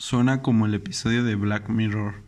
Suena como el episodio de Black Mirror.